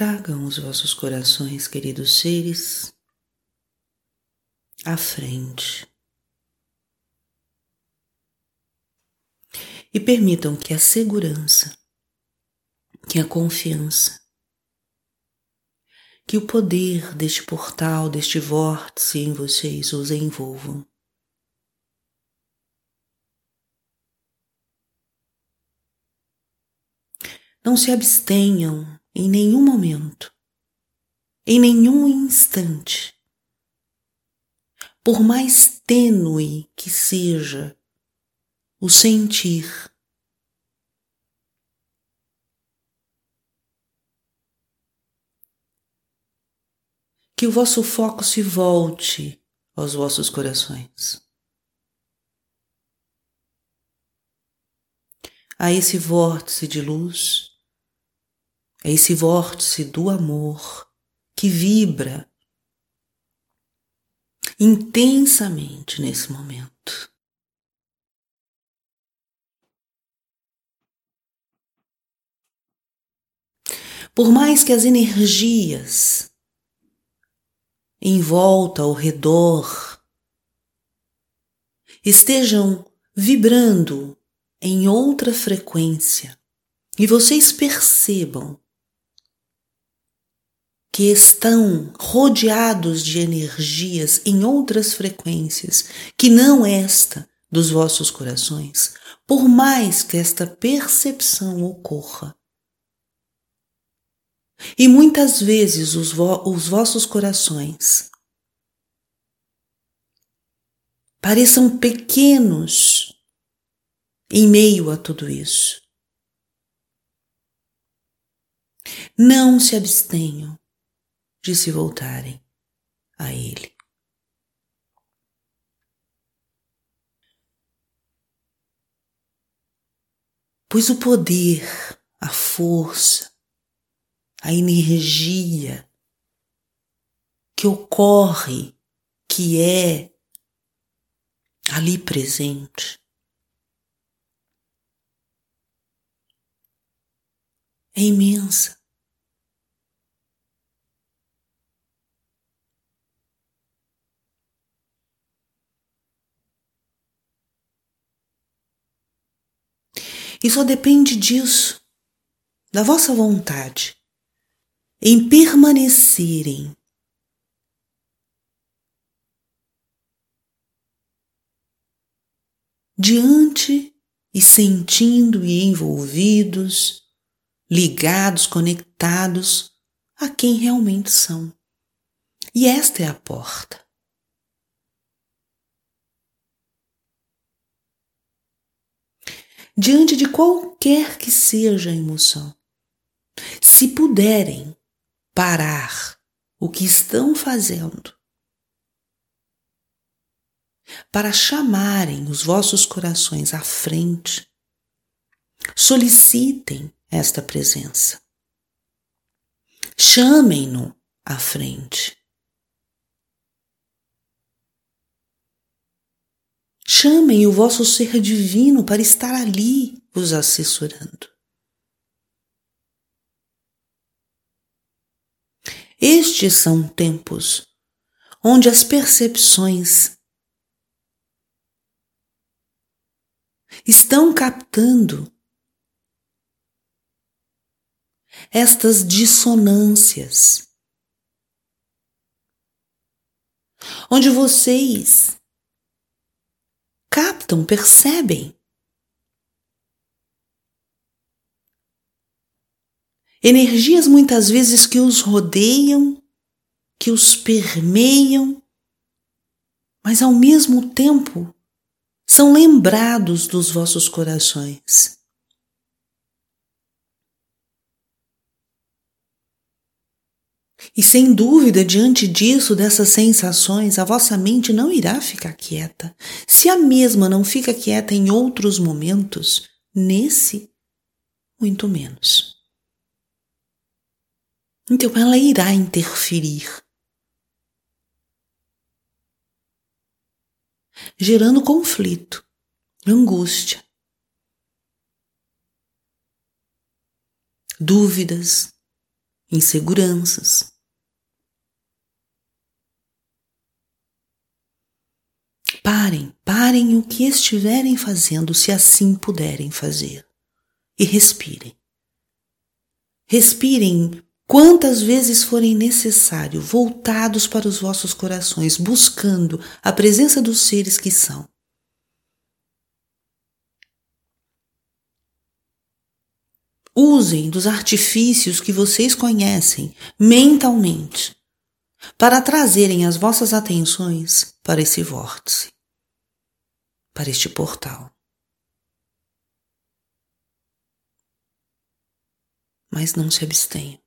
Tragam os vossos corações, queridos seres, à frente. E permitam que a segurança, que a confiança, que o poder deste portal, deste vórtice em vocês os envolvam. Não se abstenham em nenhum momento, em nenhum instante, por mais tênue que seja o sentir, que o vosso foco se volte aos vossos corações. A esse vórtice de luz é esse vórtice do amor que vibra intensamente nesse momento. Por mais que as energias em volta, ao redor, estejam vibrando em outra frequência e vocês percebam que estão rodeados de energias em outras frequências que não esta dos vossos corações, por mais que esta percepção ocorra. E muitas vezes os, vo os vossos corações pareçam pequenos em meio a tudo isso. Não se abstenham de se voltarem a Ele. Pois o poder, a força, a energia que ocorre, que é ali presente, é imensa. E só depende disso, da vossa vontade, em permanecerem diante e sentindo e envolvidos, ligados, conectados a quem realmente são. E esta é a porta. Diante de qualquer que seja a emoção. Se puderem parar o que estão fazendo para chamarem os vossos corações à frente, solicitem esta presença. Chamem-no à frente. Chamem o vosso ser divino para estar ali vos assessorando. Estes são tempos onde as percepções estão captando estas dissonâncias, onde vocês captam, percebem. Energias muitas vezes que os rodeiam, que os permeiam, mas ao mesmo tempo são lembrados dos vossos corações. E sem dúvida, diante disso, dessas sensações, a vossa mente não irá ficar quieta. Se a mesma não fica quieta em outros momentos, nesse, muito menos. Então ela irá interferir, gerando conflito, angústia, dúvidas, inseguranças. Parem, parem o que estiverem fazendo, se assim puderem fazer, e respirem. Respirem quantas vezes forem necessário, voltados para os vossos corações, buscando a presença dos seres que são. Usem dos artifícios que vocês conhecem mentalmente para trazerem as vossas atenções para esse vórtice, para este portal. Mas não se abstenham.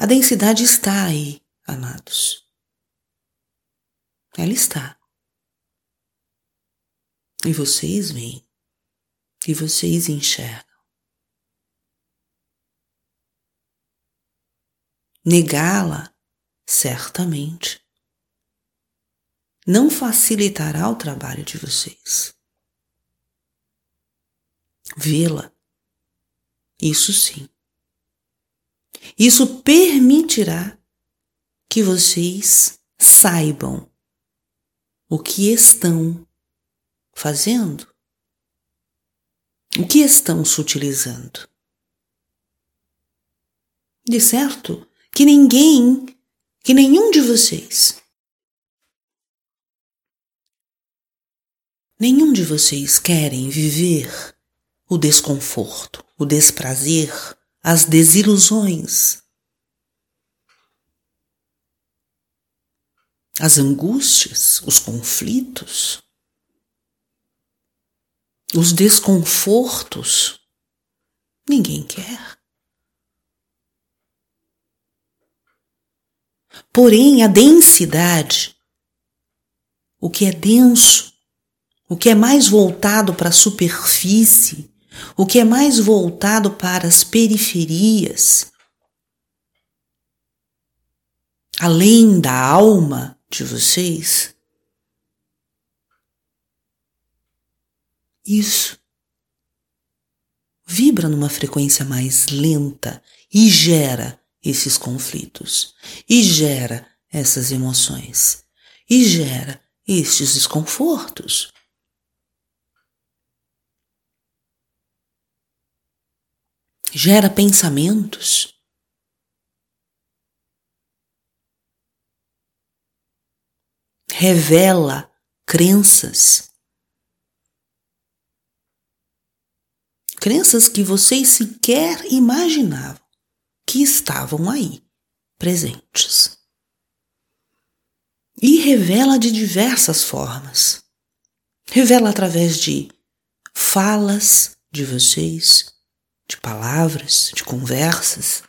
A densidade está aí, amados. Ela está. E vocês veem, e vocês enxergam. Negá-la, certamente, não facilitará o trabalho de vocês. Vê-la, isso sim. Isso permitirá que vocês saibam o que estão fazendo? O que estão sutilizando? De certo que ninguém, que nenhum de vocês, nenhum de vocês querem viver o desconforto, o desprazer, as desilusões, as angústias, os conflitos os desconfortos, ninguém quer. Porém, a densidade, o que é denso, o que é mais voltado para a superfície, o que é mais voltado para as periferias, além da alma de vocês, Isso. Vibra numa frequência mais lenta e gera esses conflitos, e gera essas emoções, e gera estes desconfortos. Gera pensamentos. Revela crenças. crenças que vocês sequer imaginavam que estavam aí, presentes. E revela de diversas formas. Revela através de falas de vocês, de palavras, de conversas.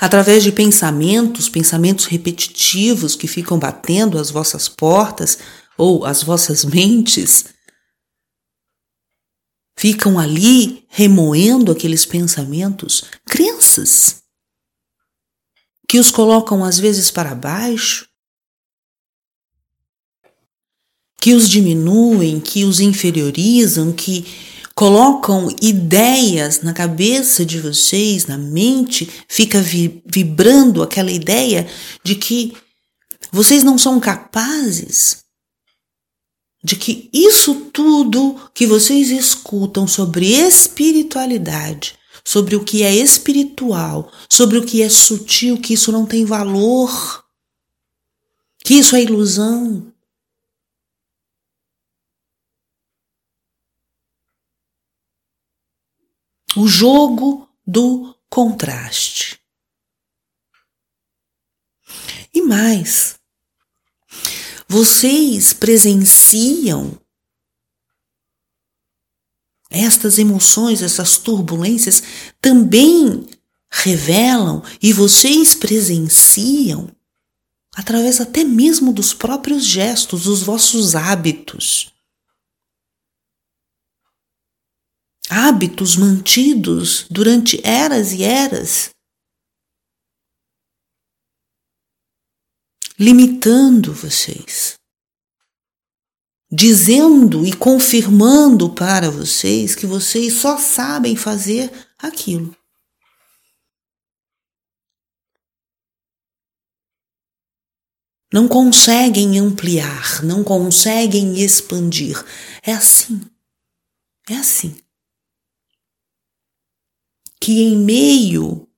Através de pensamentos, pensamentos repetitivos que ficam batendo às vossas portas ou às vossas mentes ficam ali remoendo aqueles pensamentos, crenças que os colocam às vezes para baixo, que os diminuem, que os inferiorizam, que colocam ideias na cabeça de vocês, na mente, fica vibrando aquela ideia de que vocês não são capazes de que isso tudo que vocês escutam sobre espiritualidade, sobre o que é espiritual, sobre o que é sutil, que isso não tem valor, que isso é ilusão. O jogo do contraste. E mais, vocês presenciam estas emoções, essas turbulências também revelam e vocês presenciam através até mesmo dos próprios gestos, dos vossos hábitos. Hábitos mantidos durante eras e eras limitando vocês, dizendo e confirmando para vocês que vocês só sabem fazer aquilo. Não conseguem ampliar, não conseguem expandir. É assim. É assim. Que em meio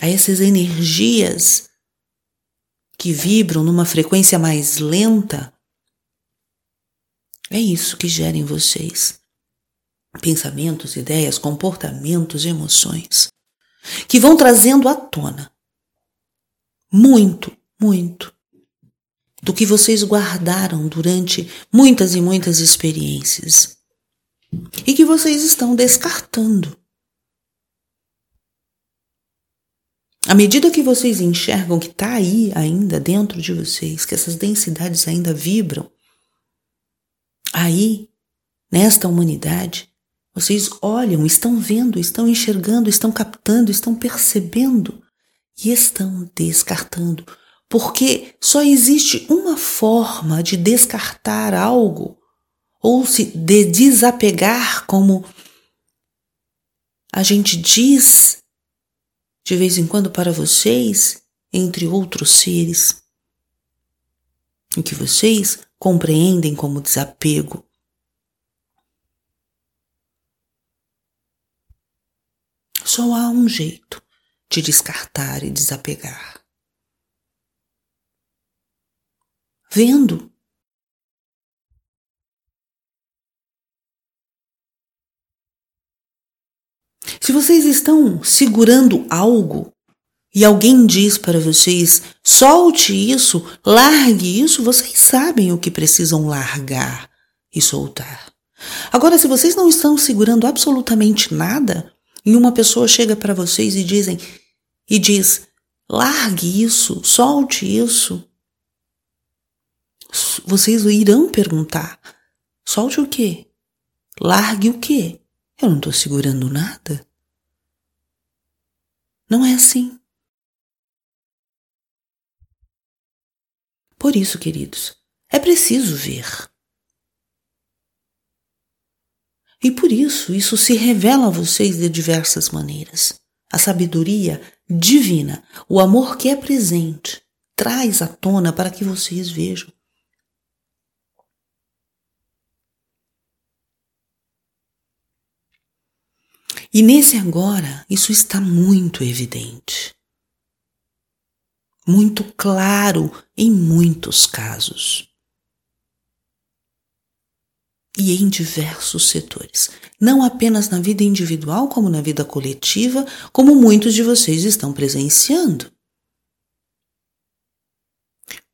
a essas energias que vibram numa frequência mais lenta, é isso que gera em vocês pensamentos, ideias, comportamentos, emoções, que vão trazendo à tona muito, muito do que vocês guardaram durante muitas e muitas experiências e que vocês estão descartando. À medida que vocês enxergam que está aí ainda dentro de vocês, que essas densidades ainda vibram, aí, nesta humanidade, vocês olham, estão vendo, estão enxergando, estão captando, estão percebendo e estão descartando, porque só existe uma forma de descartar algo ou se de desapegar, como a gente diz de vez em quando para vocês, entre outros seres, o que vocês compreendem como desapego. Só há um jeito de descartar e desapegar. Vendo. Se vocês estão segurando algo e alguém diz para vocês: solte isso, largue isso, vocês sabem o que precisam largar e soltar. Agora, se vocês não estão segurando absolutamente nada, e uma pessoa chega para vocês e dizem e diz: largue isso, solte isso. Vocês irão perguntar: solte o quê? Largue o quê? Eu não estou segurando nada. Não é assim. Por isso, queridos, é preciso ver. E por isso, isso se revela a vocês de diversas maneiras. A sabedoria divina, o amor que é presente, traz à tona para que vocês vejam. E nesse agora, isso está muito evidente, muito claro em muitos casos. E em diversos setores, não apenas na vida individual, como na vida coletiva, como muitos de vocês estão presenciando.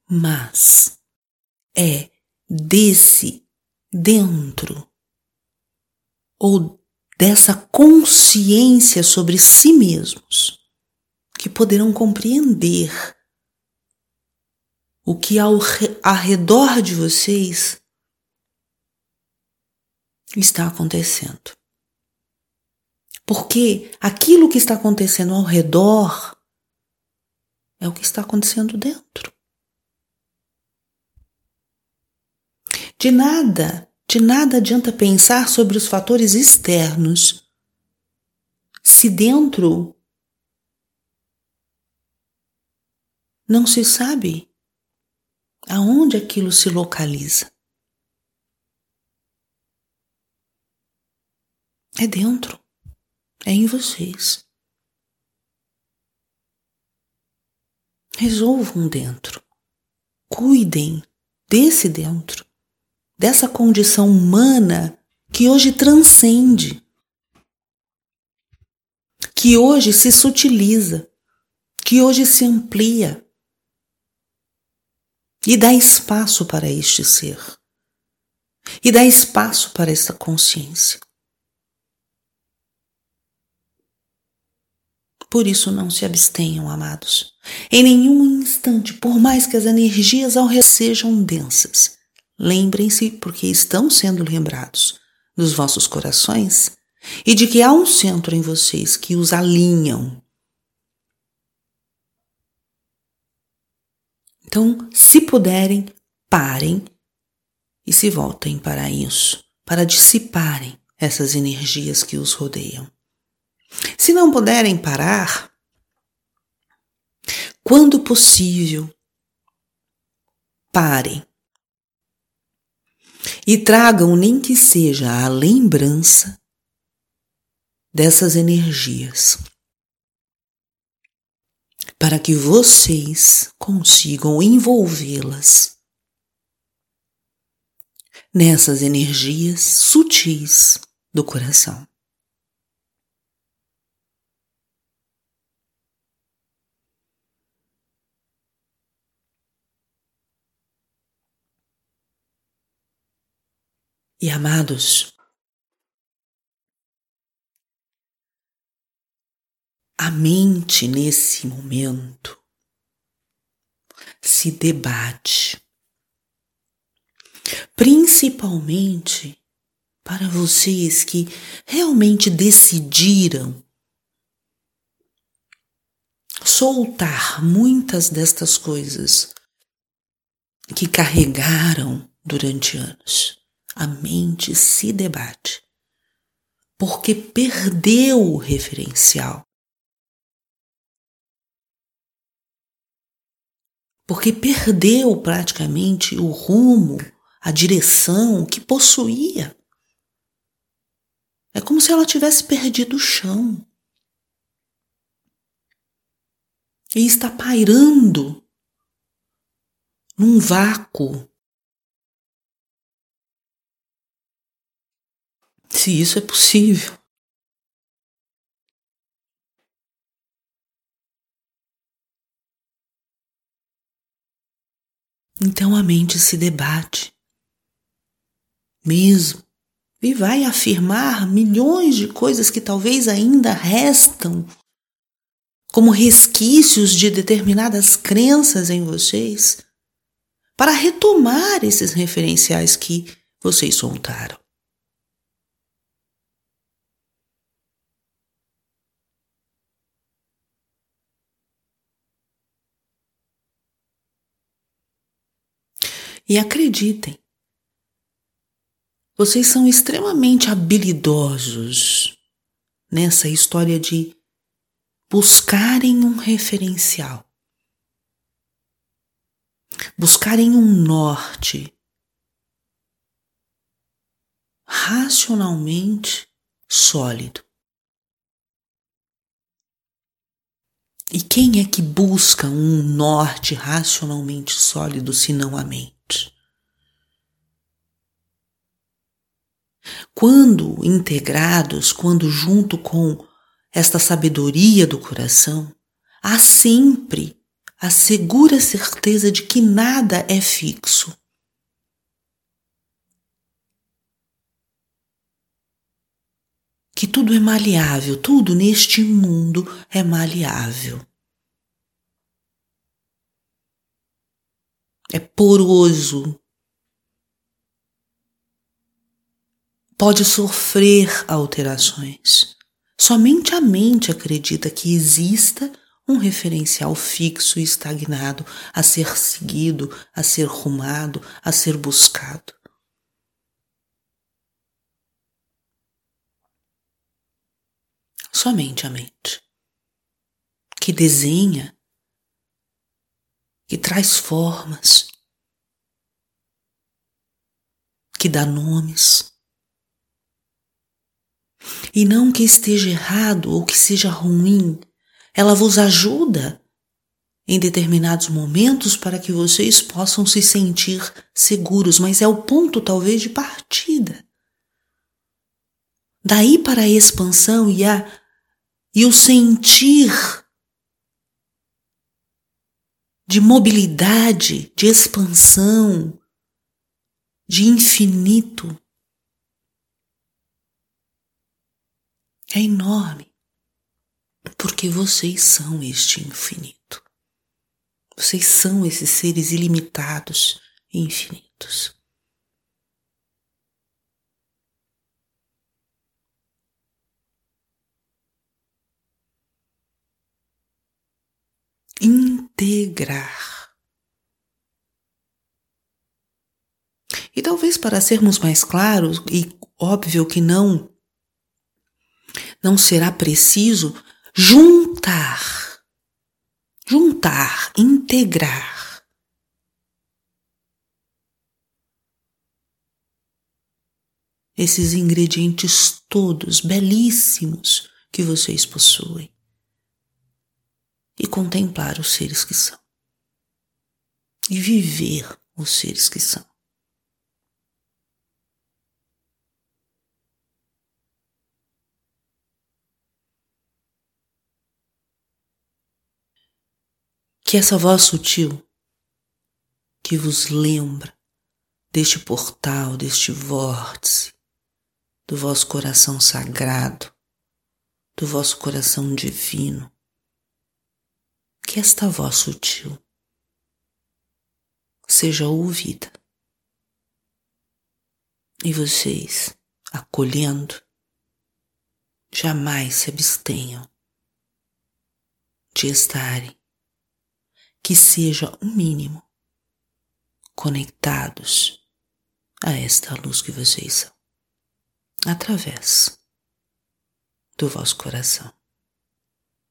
Mas é desse dentro ou dessa consciência sobre si mesmos que poderão compreender o que ao redor de vocês está acontecendo. Porque aquilo que está acontecendo ao redor é o que está acontecendo dentro. De nada, de nada adianta pensar sobre os fatores externos se dentro não se sabe aonde aquilo se localiza. É dentro. É em vocês. Resolvam dentro. Cuidem desse dentro, dessa condição humana que hoje transcende, que hoje se sutiliza, que hoje se amplia e dá espaço para este ser, e dá espaço para essa consciência. Por isso, não se abstenham, amados. Em nenhum instante, por mais que as energias ao redor sejam densas, lembrem-se, porque estão sendo lembrados, dos vossos corações e de que há um centro em vocês que os alinham. Então, se puderem, parem e se voltem para isso, para dissiparem essas energias que os rodeiam. Se não puderem parar, quando possível, parem e tragam nem que seja a lembrança dessas energias, para que vocês consigam envolvê-las nessas energias sutis do coração. E amados, a mente nesse momento se debate, principalmente para vocês que realmente decidiram soltar muitas destas coisas que carregaram durante anos a mente se debate, porque perdeu o referencial. Porque perdeu praticamente o rumo, a direção que possuía. É como se ela tivesse perdido o chão. E está pairando num vácuo se isso é possível. Então a mente se debate, mesmo, e vai afirmar milhões de coisas que talvez ainda restam como resquícios de determinadas crenças em vocês, para retomar esses referenciais que vocês soltaram. E acreditem, vocês são extremamente habilidosos nessa história de buscarem um referencial, buscarem um norte racionalmente sólido. E quem é que busca um norte racionalmente sólido se não a mente? Quando integrados, quando junto com esta sabedoria do coração, há sempre a segura certeza de que nada é fixo. Que tudo é maleável, tudo neste mundo é maleável. É poroso, pode sofrer alterações. Somente a mente acredita que exista um referencial fixo e estagnado a ser seguido, a ser rumado, a ser buscado. Somente a mente, que desenha, que traz formas, que dá nomes e não que esteja errado ou que seja ruim. Ela vos ajuda em determinados momentos para que vocês possam se sentir seguros, mas é o ponto talvez de partida. Daí para a expansão e, a, e o sentir de mobilidade, de expansão, de infinito. é enorme, porque vocês são este infinito. Vocês são esses seres ilimitados e infinitos. Integrar. E talvez para sermos mais claros, e óbvio que não não será preciso juntar, juntar, integrar. Esses ingredientes todos belíssimos que vocês possuem e contemplar os seres que são e viver os seres que são. Que essa voz sutil que vos lembra deste portal, deste vórtice, do vosso coração sagrado, do vosso coração divino, que esta voz sutil seja ouvida e vocês, acolhendo, jamais se abstenham de estarem que seja o mínimo conectados a esta luz que vocês são, através do vosso coração.